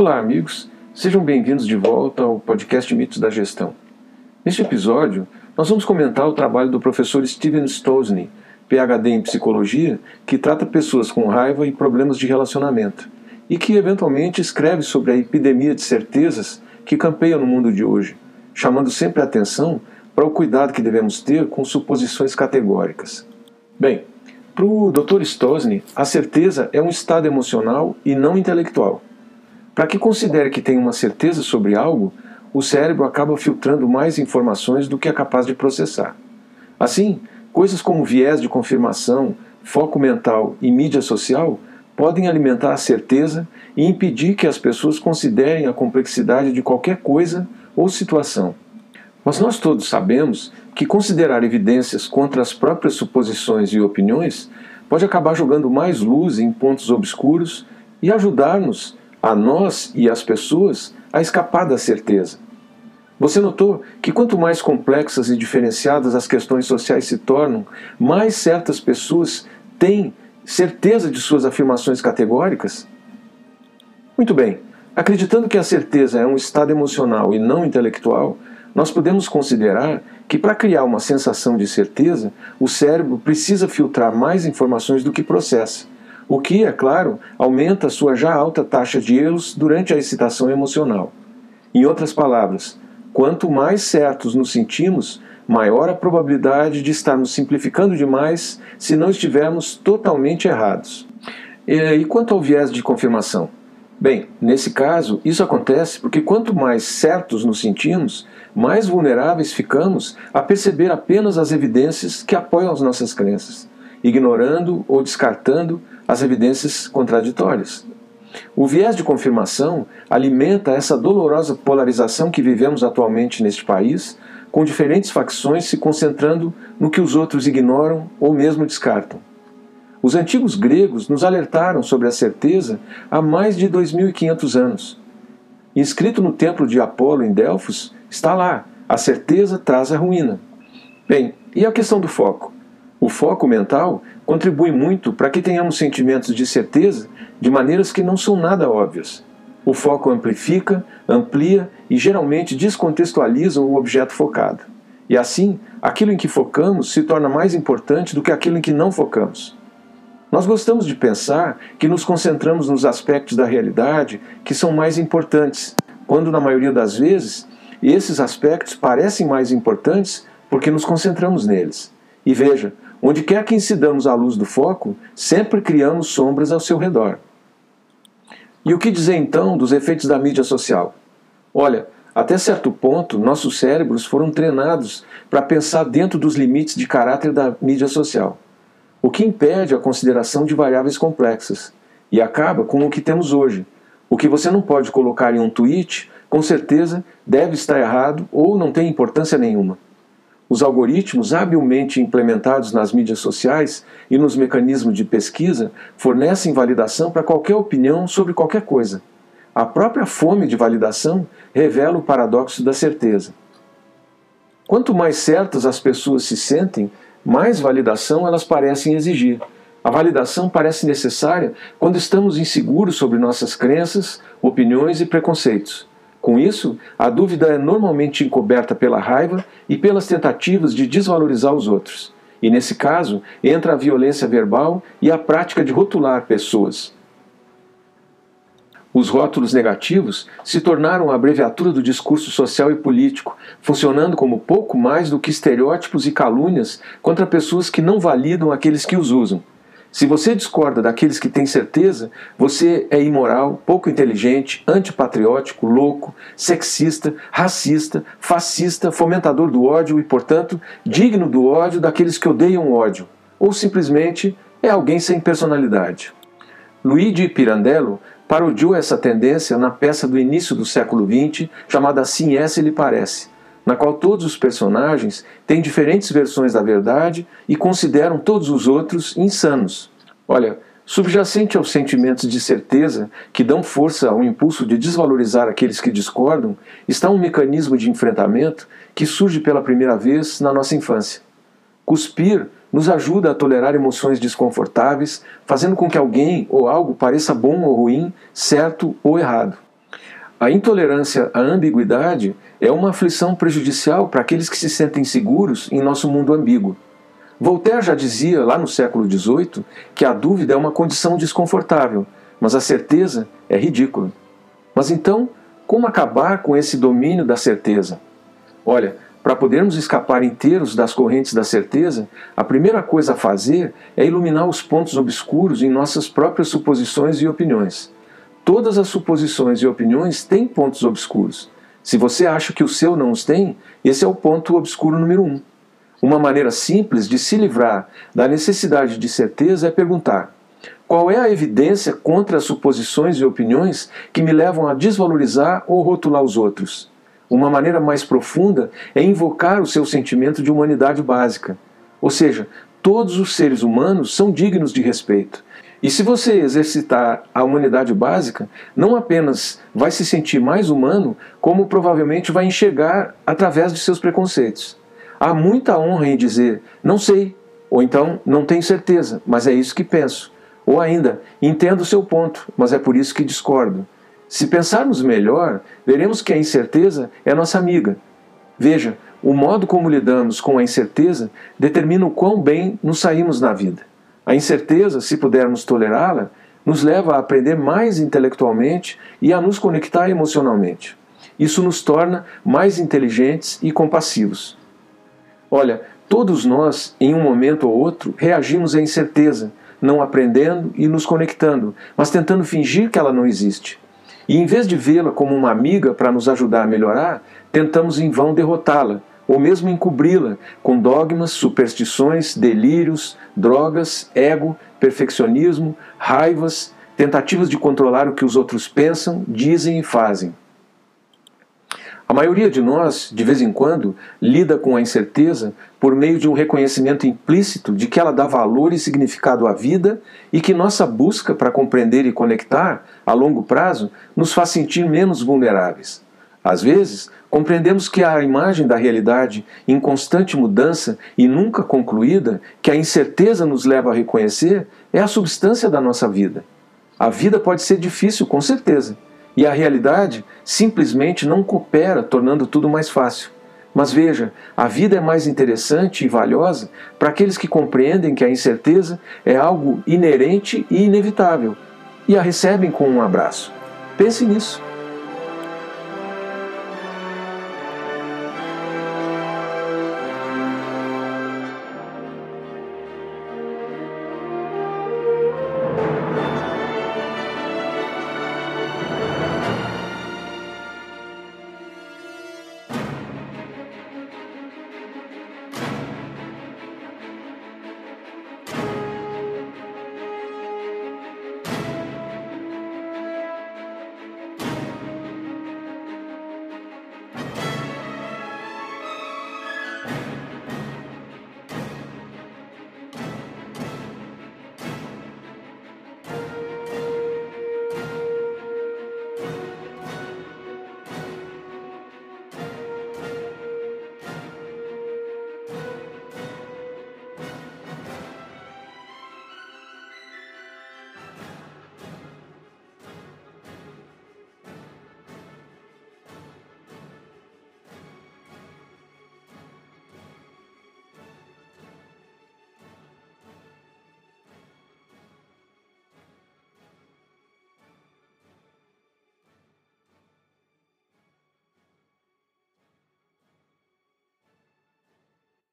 Olá, amigos. Sejam bem-vindos de volta ao podcast Mitos da Gestão. Neste episódio, nós vamos comentar o trabalho do professor Steven Stosny, PhD em psicologia, que trata pessoas com raiva e problemas de relacionamento, e que eventualmente escreve sobre a epidemia de certezas que campeia no mundo de hoje, chamando sempre a atenção para o cuidado que devemos ter com suposições categóricas. Bem, para o Dr. Stosny, a certeza é um estado emocional e não intelectual. Para que considere que tem uma certeza sobre algo, o cérebro acaba filtrando mais informações do que é capaz de processar. Assim, coisas como viés de confirmação, foco mental e mídia social podem alimentar a certeza e impedir que as pessoas considerem a complexidade de qualquer coisa ou situação. Mas nós todos sabemos que considerar evidências contra as próprias suposições e opiniões pode acabar jogando mais luz em pontos obscuros e ajudar-nos a nós e às pessoas a escapar da certeza. Você notou que quanto mais complexas e diferenciadas as questões sociais se tornam, mais certas pessoas têm certeza de suas afirmações categóricas? Muito bem, acreditando que a certeza é um estado emocional e não intelectual, nós podemos considerar que para criar uma sensação de certeza, o cérebro precisa filtrar mais informações do que processa o que, é claro, aumenta sua já alta taxa de erros durante a excitação emocional. Em outras palavras, quanto mais certos nos sentimos, maior a probabilidade de estarmos simplificando demais se não estivermos totalmente errados. E quanto ao viés de confirmação? Bem, nesse caso, isso acontece porque quanto mais certos nos sentimos, mais vulneráveis ficamos a perceber apenas as evidências que apoiam as nossas crenças, ignorando ou descartando as evidências contraditórias. O viés de confirmação alimenta essa dolorosa polarização que vivemos atualmente neste país, com diferentes facções se concentrando no que os outros ignoram ou mesmo descartam. Os antigos gregos nos alertaram sobre a certeza há mais de 2.500 anos. Inscrito no templo de Apolo em Delfos, está lá: a certeza traz a ruína. Bem, e a questão do foco? O foco mental contribui muito para que tenhamos sentimentos de certeza de maneiras que não são nada óbvias. O foco amplifica, amplia e geralmente descontextualiza o objeto focado. E assim, aquilo em que focamos se torna mais importante do que aquilo em que não focamos. Nós gostamos de pensar que nos concentramos nos aspectos da realidade que são mais importantes, quando na maioria das vezes esses aspectos parecem mais importantes porque nos concentramos neles. E veja, Onde quer que incidamos a luz do foco, sempre criamos sombras ao seu redor. E o que dizer então dos efeitos da mídia social? Olha, até certo ponto, nossos cérebros foram treinados para pensar dentro dos limites de caráter da mídia social, o que impede a consideração de variáveis complexas e acaba com o que temos hoje. O que você não pode colocar em um tweet, com certeza deve estar errado ou não tem importância nenhuma. Os algoritmos habilmente implementados nas mídias sociais e nos mecanismos de pesquisa fornecem validação para qualquer opinião sobre qualquer coisa. A própria fome de validação revela o paradoxo da certeza. Quanto mais certas as pessoas se sentem, mais validação elas parecem exigir. A validação parece necessária quando estamos inseguros sobre nossas crenças, opiniões e preconceitos. Com isso, a dúvida é normalmente encoberta pela raiva e pelas tentativas de desvalorizar os outros. E nesse caso, entra a violência verbal e a prática de rotular pessoas. Os rótulos negativos se tornaram a abreviatura do discurso social e político, funcionando como pouco mais do que estereótipos e calúnias contra pessoas que não validam aqueles que os usam. Se você discorda daqueles que têm certeza, você é imoral, pouco inteligente, antipatriótico, louco, sexista, racista, fascista, fomentador do ódio e, portanto, digno do ódio daqueles que odeiam ódio, ou simplesmente é alguém sem personalidade. Luigi Pirandello parodiou essa tendência na peça do início do século XX chamada Assim é se lhe parece na qual todos os personagens têm diferentes versões da verdade e consideram todos os outros insanos. Olha, subjacente aos sentimentos de certeza que dão força ao impulso de desvalorizar aqueles que discordam, está um mecanismo de enfrentamento que surge pela primeira vez na nossa infância. Cuspir nos ajuda a tolerar emoções desconfortáveis, fazendo com que alguém ou algo pareça bom ou ruim, certo ou errado. A intolerância à ambiguidade é uma aflição prejudicial para aqueles que se sentem seguros em nosso mundo ambíguo. Voltaire já dizia, lá no século XVIII, que a dúvida é uma condição desconfortável, mas a certeza é ridícula. Mas então, como acabar com esse domínio da certeza? Olha, para podermos escapar inteiros das correntes da certeza, a primeira coisa a fazer é iluminar os pontos obscuros em nossas próprias suposições e opiniões. Todas as suposições e opiniões têm pontos obscuros. Se você acha que o seu não os tem, esse é o ponto obscuro número um. Uma maneira simples de se livrar da necessidade de certeza é perguntar: qual é a evidência contra as suposições e opiniões que me levam a desvalorizar ou rotular os outros? Uma maneira mais profunda é invocar o seu sentimento de humanidade básica. Ou seja, todos os seres humanos são dignos de respeito. E se você exercitar a humanidade básica, não apenas vai se sentir mais humano, como provavelmente vai enxergar através de seus preconceitos. Há muita honra em dizer não sei, ou então não tenho certeza, mas é isso que penso. Ou ainda, entendo o seu ponto, mas é por isso que discordo. Se pensarmos melhor, veremos que a incerteza é nossa amiga. Veja, o modo como lidamos com a incerteza determina o quão bem nos saímos na vida. A incerteza, se pudermos tolerá-la, nos leva a aprender mais intelectualmente e a nos conectar emocionalmente. Isso nos torna mais inteligentes e compassivos. Olha, todos nós, em um momento ou outro, reagimos à incerteza, não aprendendo e nos conectando, mas tentando fingir que ela não existe. E em vez de vê-la como uma amiga para nos ajudar a melhorar, tentamos em vão derrotá-la, ou mesmo encobri-la com dogmas, superstições, delírios, drogas, ego, perfeccionismo, raivas, tentativas de controlar o que os outros pensam, dizem e fazem. A maioria de nós, de vez em quando, lida com a incerteza por meio de um reconhecimento implícito de que ela dá valor e significado à vida e que nossa busca para compreender e conectar, a longo prazo, nos faz sentir menos vulneráveis. Às vezes, compreendemos que a imagem da realidade em constante mudança e nunca concluída, que a incerteza nos leva a reconhecer, é a substância da nossa vida. A vida pode ser difícil, com certeza e a realidade simplesmente não coopera, tornando tudo mais fácil. Mas veja, a vida é mais interessante e valiosa para aqueles que compreendem que a incerteza é algo inerente e inevitável e a recebem com um abraço. Pense nisso.